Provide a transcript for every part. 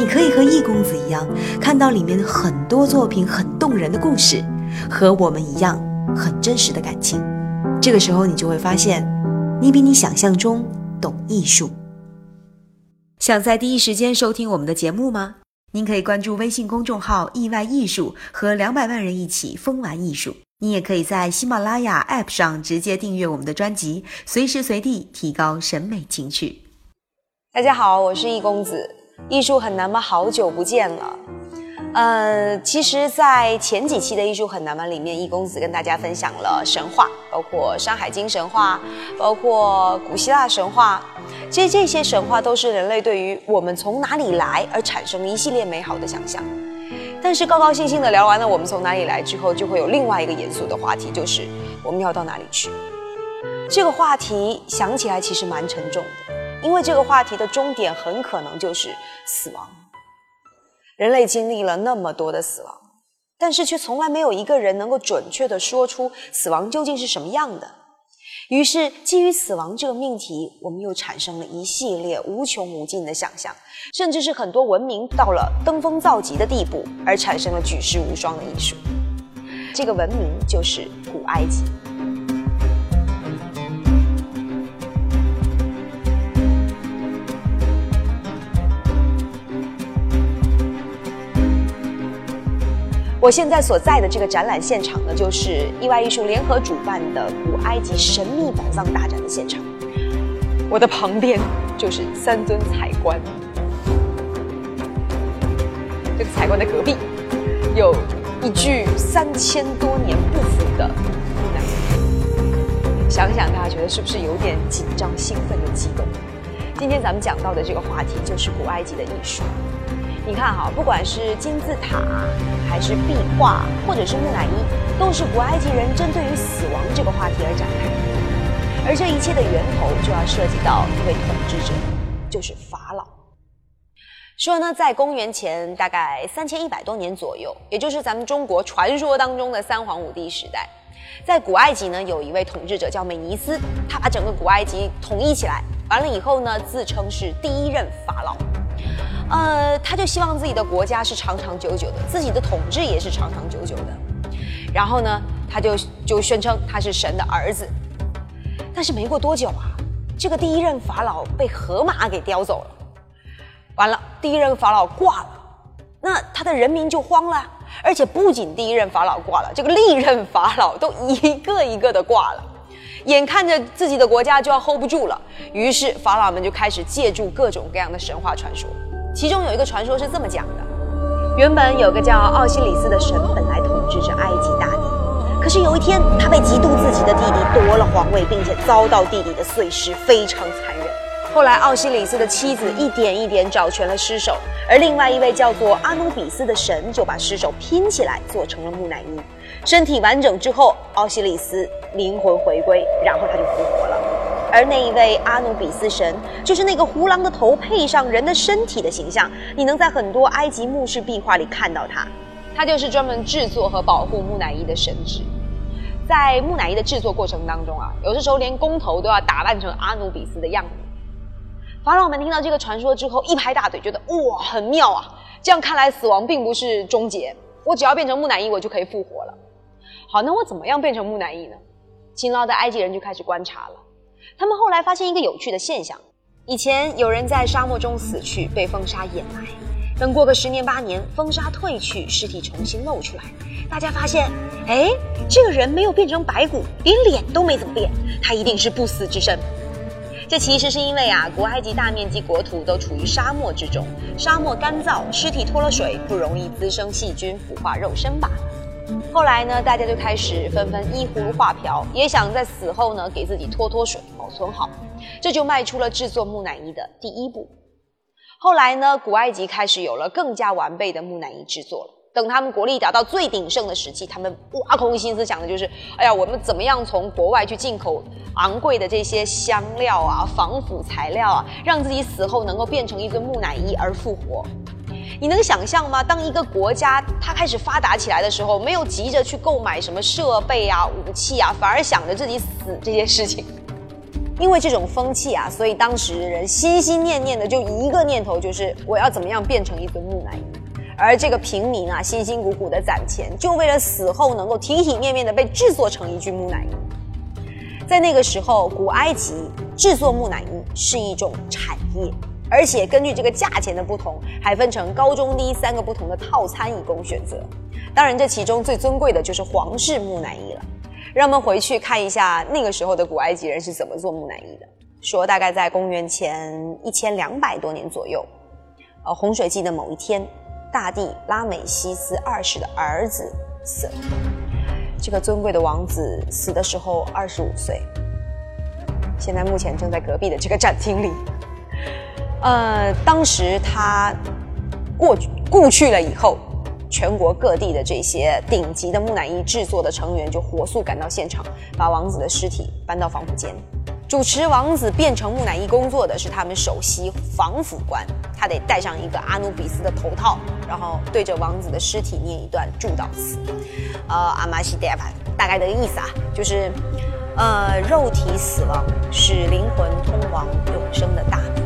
你可以和易公子一样，看到里面很多作品很动人的故事，和我们一样很真实的感情。这个时候，你就会发现，你比你想象中懂艺术。想在第一时间收听我们的节目吗？您可以关注微信公众号“意外艺术”，和两百万人一起疯玩艺术。你也可以在喜马拉雅 App 上直接订阅我们的专辑，随时随地提高审美情趣。大家好，我是易公子。艺术很难吗？好久不见了。呃，其实，在前几期的艺术很难吗里面，易公子跟大家分享了神话，包括《山海经》神话，包括古希腊神话。其实这些神话都是人类对于我们从哪里来而产生的一系列美好的想象。但是高高兴兴的聊完了我们从哪里来之后，就会有另外一个严肃的话题，就是我们要到哪里去。这个话题想起来其实蛮沉重的。因为这个话题的终点很可能就是死亡。人类经历了那么多的死亡，但是却从来没有一个人能够准确地说出死亡究竟是什么样的。于是，基于死亡这个命题，我们又产生了一系列无穷无尽的想象，甚至是很多文明到了登峰造极的地步，而产生了举世无双的艺术。这个文明就是古埃及。我现在所在的这个展览现场呢，就是意外艺术联合主办的古埃及神秘宝藏大展的现场。我的旁边就是三尊彩棺，这个彩棺的隔壁有一具三千多年不腐的木乃伊。想想大家觉得是不是有点紧张、兴奋又激动？今天咱们讲到的这个话题就是古埃及的艺术。你看哈，不管是金字塔，还是壁画，或者是木乃伊，都是古埃及人针对于死亡这个话题而展开。而这一切的源头，就要涉及到一位统治者，就是法老。说呢，在公元前大概三千一百多年左右，也就是咱们中国传说当中的三皇五帝时代，在古埃及呢，有一位统治者叫美尼斯，他把整个古埃及统一起来，完了以后呢，自称是第一任法老。呃，他就希望自己的国家是长长久久的，自己的统治也是长长久久的。然后呢，他就就宣称他是神的儿子。但是没过多久啊，这个第一任法老被河马给叼走了。完了，第一任法老挂了，那他的人民就慌了。而且不仅第一任法老挂了，这个历任法老都一个一个的挂了，眼看着自己的国家就要 hold 不住了。于是法老们就开始借助各种各样的神话传说。其中有一个传说是这么讲的：原本有个叫奥西里斯的神，本来统治着埃及大地。可是有一天，他被嫉妒自己的弟弟夺了皇位，并且遭到弟弟的碎尸，非常残忍。后来，奥西里斯的妻子一点一点找全了尸首，而另外一位叫做阿努比斯的神就把尸首拼起来做成了木乃伊。身体完整之后，奥西里斯灵魂回归，然后他就复活了。而那一位阿努比斯神，就是那个胡狼的头配上人的身体的形象，你能在很多埃及墓室壁画里看到他。他就是专门制作和保护木乃伊的神职。在木乃伊的制作过程当中啊，有的时候连工头都要打扮成阿努比斯的样子。法老们听到这个传说之后，一拍大腿，觉得哇，很妙啊！这样看来，死亡并不是终结，我只要变成木乃伊，我就可以复活了。好，那我怎么样变成木乃伊呢？勤劳的埃及人就开始观察了。他们后来发现一个有趣的现象：以前有人在沙漠中死去，被风沙掩埋；等过个十年八年，风沙退去，尸体重新露出来，大家发现，哎，这个人没有变成白骨，连脸都没怎么变，他一定是不死之身。这其实是因为啊，古埃及大面积国土都处于沙漠之中，沙漠干燥，尸体脱了水，不容易滋生细菌，腐化肉身罢了。后来呢，大家就开始纷纷依葫芦画瓢，也想在死后呢给自己脱脱水，保存好，这就迈出了制作木乃伊的第一步。后来呢，古埃及开始有了更加完备的木乃伊制作了。等他们国力达到最鼎盛的时期，他们挖空心思想的就是：哎呀，我们怎么样从国外去进口昂贵的这些香料啊、防腐材料啊，让自己死后能够变成一尊木乃伊而复活？你能想象吗？当一个国家它开始发达起来的时候，没有急着去购买什么设备啊、武器啊，反而想着自己死这件事情。因为这种风气啊，所以当时人心心念念的就一个念头，就是我要怎么样变成一尊木乃伊。而这个平民啊，辛辛苦苦的攒钱，就为了死后能够体体面面的被制作成一具木乃伊。在那个时候，古埃及制作木乃伊是一种产业，而且根据这个价钱的不同，还分成高中低三个不同的套餐以供选择。当然，这其中最尊贵的就是皇室木乃伊了。让我们回去看一下那个时候的古埃及人是怎么做木乃伊的。说大概在公元前一千两百多年左右，呃，洪水季的某一天。大帝拉美西斯二世的儿子死了。这个尊贵的王子死的时候二十五岁。现在目前正在隔壁的这个展厅里。呃，当时他过故去了以后，全国各地的这些顶级的木乃伊制作的成员就火速赶到现场，把王子的尸体搬到防腐间。主持王子变成木乃伊工作的是他们首席防腐官，他得戴上一个阿努比斯的头套，然后对着王子的尸体念一段祝祷词。呃，阿玛西戴帕，大概的意思啊，就是，呃，肉体死亡使灵魂通往永生的大门。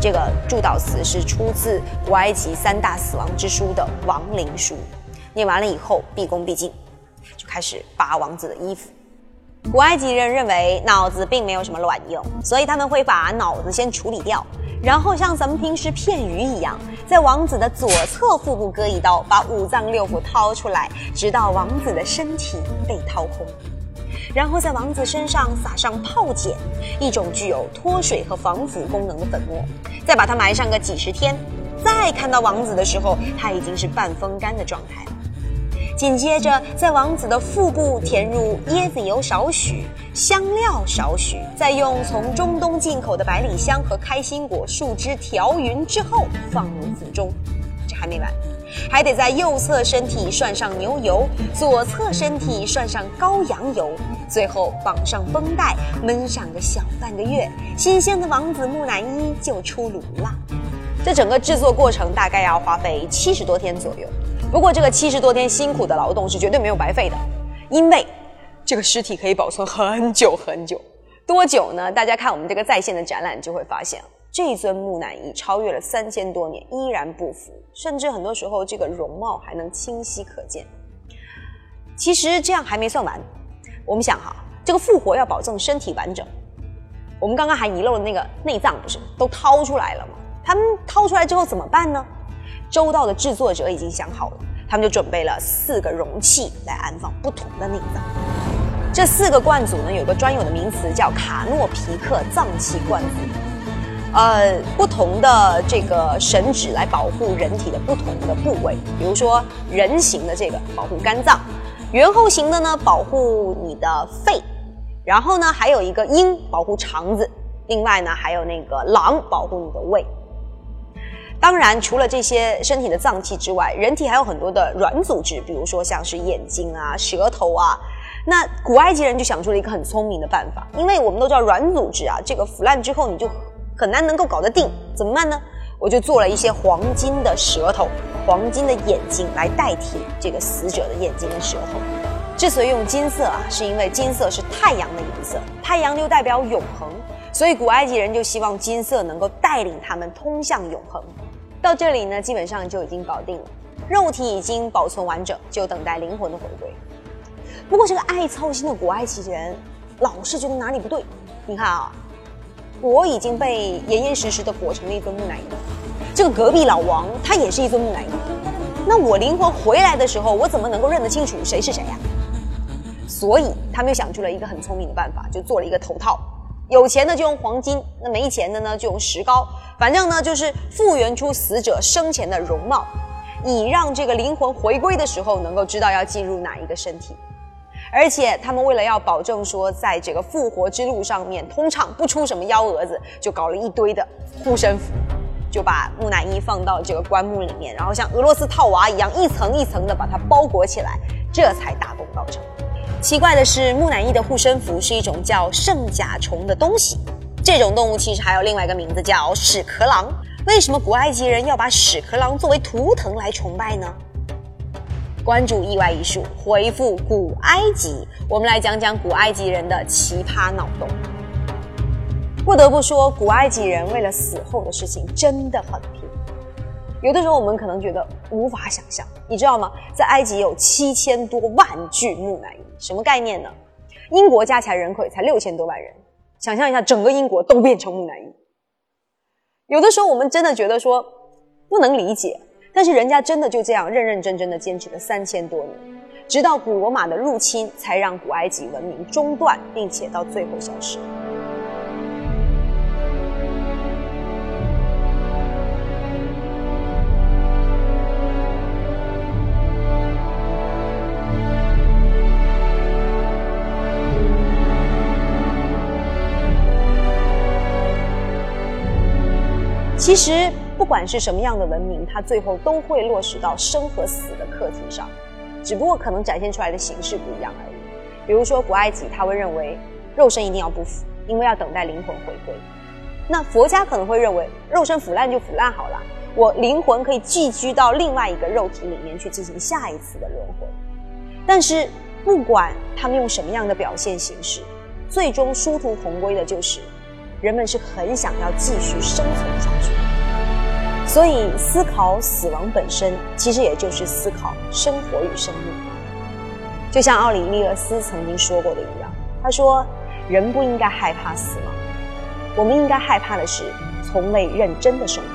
这个祝祷词是出自古埃及三大死亡之书的亡灵书。念完了以后，毕恭毕敬，就开始扒王子的衣服。古埃及人认为脑子并没有什么卵用，所以他们会把脑子先处理掉，然后像咱们平时片鱼一样，在王子的左侧腹部割一刀，把五脏六腑掏出来，直到王子的身体被掏空，然后在王子身上撒上泡碱，一种具有脱水和防腐功能的粉末，再把它埋上个几十天，再看到王子的时候，他已经是半风干的状态了。紧接着，在王子的腹部填入椰子油少许，香料少许，再用从中东进口的百里香和开心果树枝调匀之后，放入腹中。这还没完，还得在右侧身体涮上牛油，左侧身体涮上羔羊油，最后绑上绷带，闷上个小半个月，新鲜的王子木乃伊就出炉了。这整个制作过程大概要花费七十多天左右。不过，这个七十多天辛苦的劳动是绝对没有白费的，因为这个尸体可以保存很久很久。多久呢？大家看我们这个在线的展览就会发现，这尊木乃伊超越了三千多年，依然不腐，甚至很多时候这个容貌还能清晰可见。其实这样还没算完，我们想哈，这个复活要保证身体完整，我们刚刚还遗漏了那个内脏，不是都掏出来了吗？他们掏出来之后怎么办呢？周到的制作者已经想好了，他们就准备了四个容器来安放不同的内脏。这四个罐组呢，有个专有的名词叫卡诺皮克脏器罐组。呃，不同的这个神旨来保护人体的不同的部位，比如说人形的这个保护肝脏，猿后形的呢保护你的肺，然后呢还有一个鹰保护肠子，另外呢还有那个狼保护你的胃。当然，除了这些身体的脏器之外，人体还有很多的软组织，比如说像是眼睛啊、舌头啊。那古埃及人就想出了一个很聪明的办法，因为我们都知道软组织啊，这个腐烂之后你就很难能够搞得定，怎么办呢？我就做了一些黄金的舌头、黄金的眼睛来代替这个死者的眼睛跟舌头。之所以用金色啊，是因为金色是太阳的颜色，太阳就代表永恒，所以古埃及人就希望金色能够带领他们通向永恒。到这里呢，基本上就已经搞定了，肉体已经保存完整，就等待灵魂的回归。不过这个爱操心的古埃及人老是觉得哪里不对。你看啊，我已经被严严实实的裹成了一尊木乃伊，这个隔壁老王他也是一尊木乃伊，那我灵魂回来的时候，我怎么能够认得清楚谁是谁呀？所以他们又想出了一个很聪明的办法，就做了一个头套。有钱的就用黄金，那没钱的呢就用石膏，反正呢就是复原出死者生前的容貌，以让这个灵魂回归的时候能够知道要进入哪一个身体。而且他们为了要保证说在这个复活之路上面通畅不出什么幺蛾子，就搞了一堆的护身符。就把木乃伊放到这个棺木里面，然后像俄罗斯套娃一样一层一层的把它包裹起来，这才大功告成。奇怪的是，木乃伊的护身符是一种叫圣甲虫的东西，这种动物其实还有另外一个名字叫屎壳郎。为什么古埃及人要把屎壳郎作为图腾来崇拜呢？关注意外艺术，回复古埃及，我们来讲讲古埃及人的奇葩脑洞。不得不说，古埃及人为了死后的事情真的很拼。有的时候我们可能觉得无法想象，你知道吗？在埃及有七千多万具木乃伊，什么概念呢？英国加起来人口也才六千多万人，想象一下，整个英国都变成木乃伊。有的时候我们真的觉得说不能理解。但是人家真的就这样认认真真的坚持了三千多年，直到古罗马的入侵，才让古埃及文明中断，并且到最后消失。其实。不管是什么样的文明，它最后都会落实到生和死的课题上，只不过可能展现出来的形式不一样而已。比如说古埃及，他会认为肉身一定要不腐，因为要等待灵魂回归；那佛家可能会认为肉身腐烂就腐烂好了，我灵魂可以寄居到另外一个肉体里面去进行下一次的轮回。但是不管他们用什么样的表现形式，最终殊途同归的就是人们是很想要继续生存下去。所以，思考死亡本身，其实也就是思考生活与生命。就像奥里利厄斯曾经说过的一样，他说：“人不应该害怕死亡，我们应该害怕的是从未认真的生活。”